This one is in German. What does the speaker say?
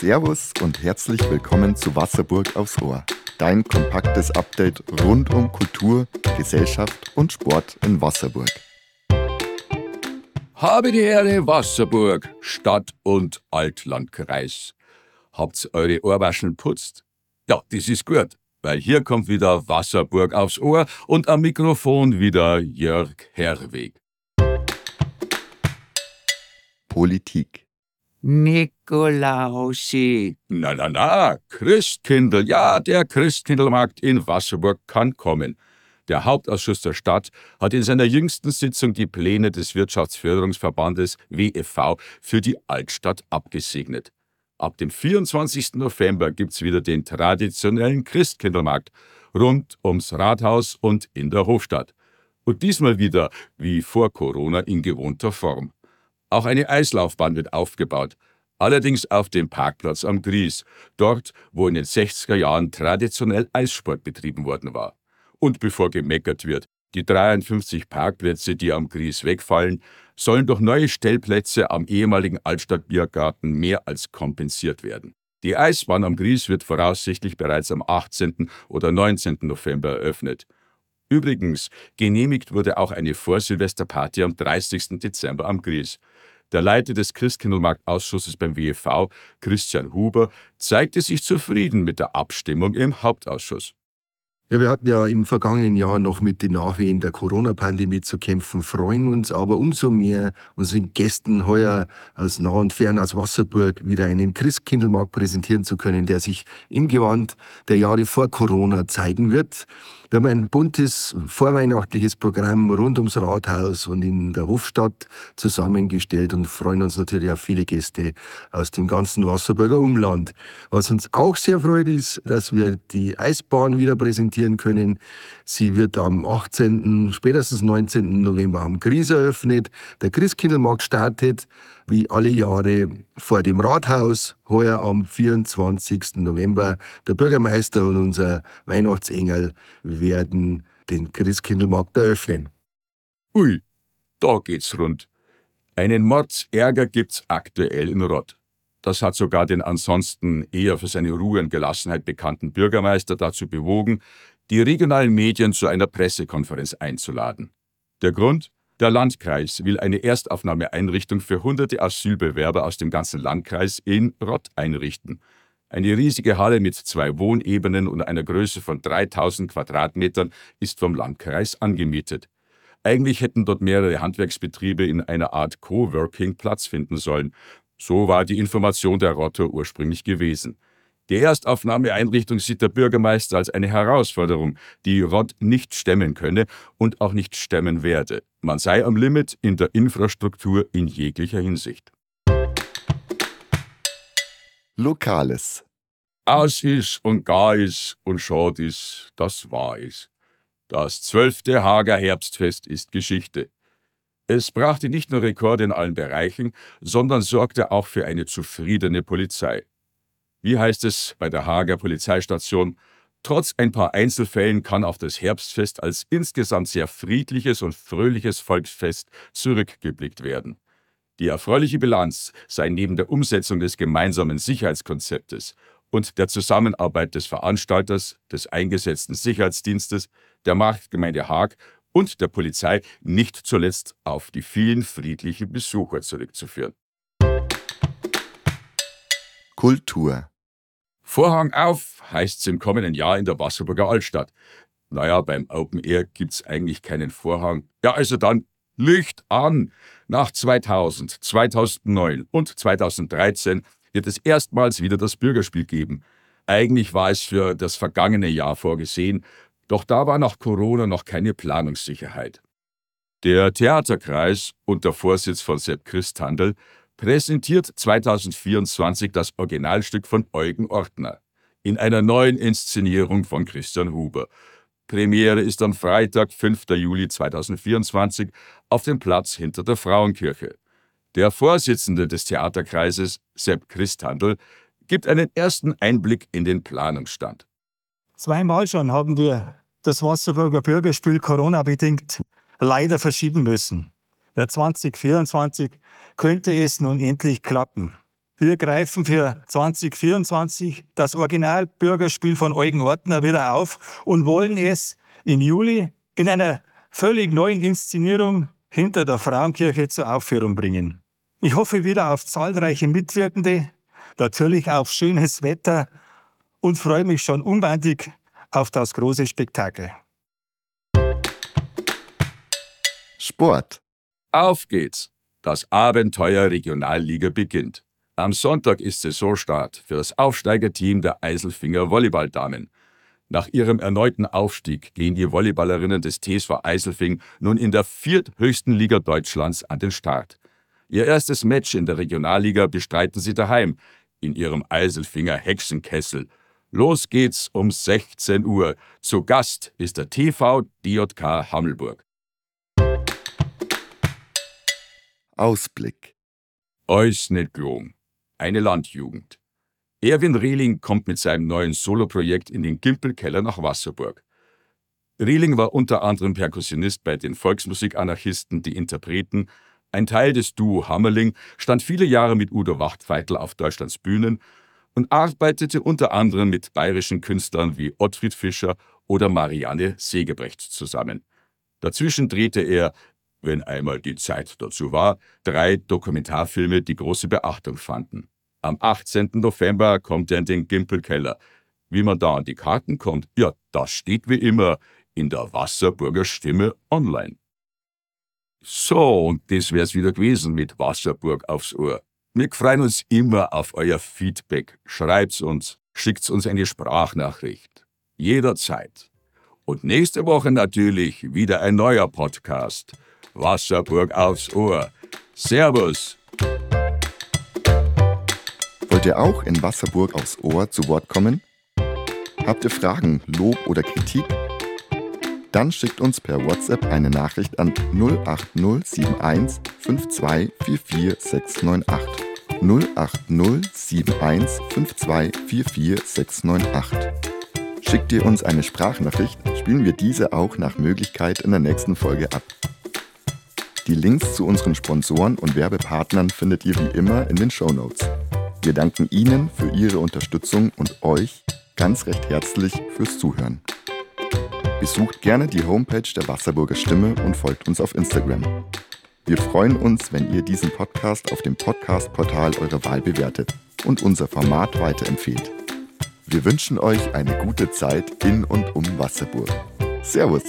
Servus und herzlich willkommen zu Wasserburg aufs Ohr. Dein kompaktes Update rund um Kultur, Gesellschaft und Sport in Wasserburg. Habe die Ehre, Wasserburg, Stadt- und Altlandkreis. Habt's eure Ohrwaschen putzt? Ja, das ist gut, weil hier kommt wieder Wasserburg aufs Ohr und am Mikrofon wieder Jörg Herweg. Politik. Nikolausi. Na, na, na, Christkindl, ja, der Christkindlmarkt in Wasserburg kann kommen. Der Hauptausschuss der Stadt hat in seiner jüngsten Sitzung die Pläne des Wirtschaftsförderungsverbandes WFV für die Altstadt abgesegnet. Ab dem 24. November gibt's wieder den traditionellen Christkindlmarkt rund ums Rathaus und in der Hofstadt. Und diesmal wieder, wie vor Corona, in gewohnter Form. Auch eine Eislaufbahn wird aufgebaut, allerdings auf dem Parkplatz am Gries, dort, wo in den 60er Jahren traditionell Eissport betrieben worden war. Und bevor gemeckert wird, die 53 Parkplätze, die am Gries wegfallen, sollen durch neue Stellplätze am ehemaligen Altstadtbiergarten mehr als kompensiert werden. Die Eisbahn am Gries wird voraussichtlich bereits am 18. oder 19. November eröffnet. Übrigens, genehmigt wurde auch eine Vorsilvesterparty am 30. Dezember am Gries. Der Leiter des Christkindlmarktausschusses beim WEV, Christian Huber, zeigte sich zufrieden mit der Abstimmung im Hauptausschuss. Ja, wir hatten ja im vergangenen Jahr noch mit den Nachwehen der Corona-Pandemie zu kämpfen, freuen uns aber umso mehr, unseren Gästen heuer aus nah und fern aus Wasserburg wieder einen Christkindlmarkt präsentieren zu können, der sich im Gewand der Jahre vor Corona zeigen wird. Wir haben ein buntes vorweihnachtliches Programm rund ums Rathaus und in der Hofstadt zusammengestellt und freuen uns natürlich auf viele Gäste aus dem ganzen Wasserburger Umland. Was uns auch sehr freut, ist, dass wir die Eisbahn wieder präsentieren können. Sie wird am 18., spätestens 19. November am Gries eröffnet. Der Christkindlmarkt startet wie alle Jahre vor dem Rathaus, heuer am 24. November. Der Bürgermeister und unser Weihnachtsengel werden den Christkindlmarkt eröffnen. Ui, da geht's rund. Einen Mordsärger gibt's aktuell in Rott. Das hat sogar den ansonsten eher für seine Ruhe und Gelassenheit bekannten Bürgermeister dazu bewogen, die regionalen Medien zu einer Pressekonferenz einzuladen. Der Grund? Der Landkreis will eine Erstaufnahmeeinrichtung für hunderte Asylbewerber aus dem ganzen Landkreis in Rott einrichten. Eine riesige Halle mit zwei Wohnebenen und einer Größe von 3000 Quadratmetern ist vom Landkreis angemietet. Eigentlich hätten dort mehrere Handwerksbetriebe in einer Art Coworking Platz finden sollen. So war die Information der Rotter ursprünglich gewesen. Die Erstaufnahmeeinrichtung sieht der Bürgermeister als eine Herausforderung, die Rott nicht stemmen könne und auch nicht stemmen werde. Man sei am Limit in der Infrastruktur in jeglicher Hinsicht. Lokales. Aus ist und gar ist und schad ist, das wahr ist. Das zwölfte Hager Herbstfest ist Geschichte. Es brachte nicht nur Rekorde in allen Bereichen, sondern sorgte auch für eine zufriedene Polizei. Wie heißt es bei der Hager Polizeistation? Trotz ein paar Einzelfällen kann auf das Herbstfest als insgesamt sehr friedliches und fröhliches Volksfest zurückgeblickt werden. Die erfreuliche Bilanz sei neben der Umsetzung des gemeinsamen Sicherheitskonzeptes und der Zusammenarbeit des Veranstalters, des eingesetzten Sicherheitsdienstes, der Marktgemeinde Haag und der Polizei nicht zuletzt auf die vielen friedlichen Besucher zurückzuführen. Kultur. Vorhang auf heißt's im kommenden Jahr in der Wasserburger Altstadt. Naja, beim Open Air gibt's eigentlich keinen Vorhang. Ja, also dann Licht an! Nach 2000, 2009 und 2013 wird es erstmals wieder das Bürgerspiel geben. Eigentlich war es für das vergangene Jahr vorgesehen, doch da war nach Corona noch keine Planungssicherheit. Der Theaterkreis unter Vorsitz von Sepp Christhandel präsentiert 2024 das Originalstück von Eugen Ortner in einer neuen Inszenierung von Christian Huber. Premiere ist am Freitag, 5. Juli 2024 auf dem Platz hinter der Frauenkirche. Der Vorsitzende des Theaterkreises, Sepp Christhandel, gibt einen ersten Einblick in den Planungsstand. Zweimal schon haben wir das Wasserburger Bürgerspiel Corona-bedingt leider verschieben müssen. Der 2024 könnte es nun endlich klappen. Wir greifen für 2024 das Originalbürgerspiel von Eugen Ortner wieder auf und wollen es im Juli in einer völlig neuen Inszenierung hinter der Frauenkirche zur Aufführung bringen. Ich hoffe wieder auf zahlreiche Mitwirkende, natürlich auf schönes Wetter und freue mich schon unbändig auf das große Spektakel. Sport. Auf geht's! Das Abenteuer Regionalliga beginnt. Am Sonntag ist Saisonstart für das Aufsteigerteam der Eiselfinger Volleyballdamen. Nach ihrem erneuten Aufstieg gehen die Volleyballerinnen des TSV Eiselfing nun in der vierthöchsten Liga Deutschlands an den Start. Ihr erstes Match in der Regionalliga bestreiten sie daheim, in ihrem Eiselfinger Hexenkessel. Los geht's um 16 Uhr. Zu Gast ist der TV DJK Hammelburg. Ausblick. Eus nicht gelungen. Eine Landjugend. Erwin Rehling kommt mit seinem neuen Soloprojekt in den Gimpelkeller nach Wasserburg. Rehling war unter anderem Perkussionist bei den Volksmusikanarchisten Die Interpreten. Ein Teil des Duo Hammerling stand viele Jahre mit Udo Wachtfeitel auf Deutschlands Bühnen und arbeitete unter anderem mit bayerischen Künstlern wie Ottfried Fischer oder Marianne Segebrecht zusammen. Dazwischen drehte er wenn einmal die Zeit dazu war, drei Dokumentarfilme, die große Beachtung fanden. Am 18. November kommt er in den Gimpelkeller. Wie man da an die Karten kommt, ja, das steht wie immer in der Wasserburger Stimme online. So, und das wär's wieder gewesen mit Wasserburg aufs Ohr. Wir freuen uns immer auf euer Feedback. Schreibt's uns, schickt's uns eine Sprachnachricht. Jederzeit. Und nächste Woche natürlich wieder ein neuer Podcast. Wasserburg aufs Ohr. Servus. Wollt ihr auch in Wasserburg aufs Ohr zu Wort kommen? Habt ihr Fragen, Lob oder Kritik? Dann schickt uns per WhatsApp eine Nachricht an 08071 5244698. 08071 5244698. Schickt ihr uns eine Sprachnachricht, spielen wir diese auch nach Möglichkeit in der nächsten Folge ab. Die Links zu unseren Sponsoren und Werbepartnern findet ihr wie immer in den Show Notes. Wir danken Ihnen für Ihre Unterstützung und euch ganz recht herzlich fürs Zuhören. Besucht gerne die Homepage der Wasserburger Stimme und folgt uns auf Instagram. Wir freuen uns, wenn ihr diesen Podcast auf dem Podcast-Portal eurer Wahl bewertet und unser Format weiterempfehlt. Wir wünschen euch eine gute Zeit in und um Wasserburg. Servus!